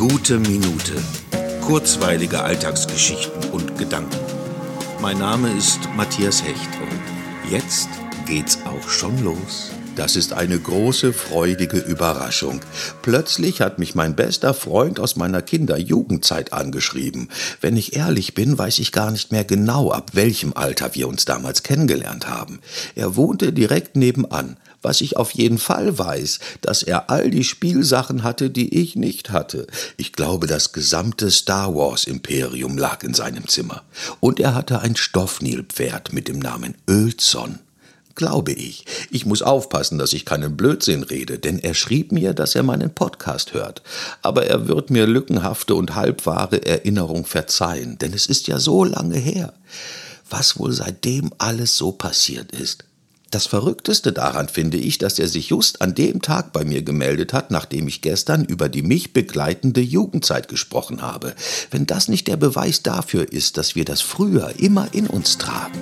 Gute Minute. Kurzweilige Alltagsgeschichten und Gedanken. Mein Name ist Matthias Hecht und jetzt geht's auch schon los. Das ist eine große, freudige Überraschung. Plötzlich hat mich mein bester Freund aus meiner Kinder-Jugendzeit angeschrieben. Wenn ich ehrlich bin, weiß ich gar nicht mehr genau, ab welchem Alter wir uns damals kennengelernt haben. Er wohnte direkt nebenan. Was ich auf jeden Fall weiß, dass er all die Spielsachen hatte, die ich nicht hatte. Ich glaube, das gesamte Star Wars Imperium lag in seinem Zimmer. Und er hatte ein Stoffnilpferd mit dem Namen Ölzon glaube ich. Ich muss aufpassen, dass ich keinen Blödsinn rede, denn er schrieb mir, dass er meinen Podcast hört. Aber er wird mir lückenhafte und halbwahre Erinnerung verzeihen, denn es ist ja so lange her. Was wohl seitdem alles so passiert ist. Das Verrückteste daran finde ich, dass er sich just an dem Tag bei mir gemeldet hat, nachdem ich gestern über die mich begleitende Jugendzeit gesprochen habe. Wenn das nicht der Beweis dafür ist, dass wir das früher immer in uns tragen.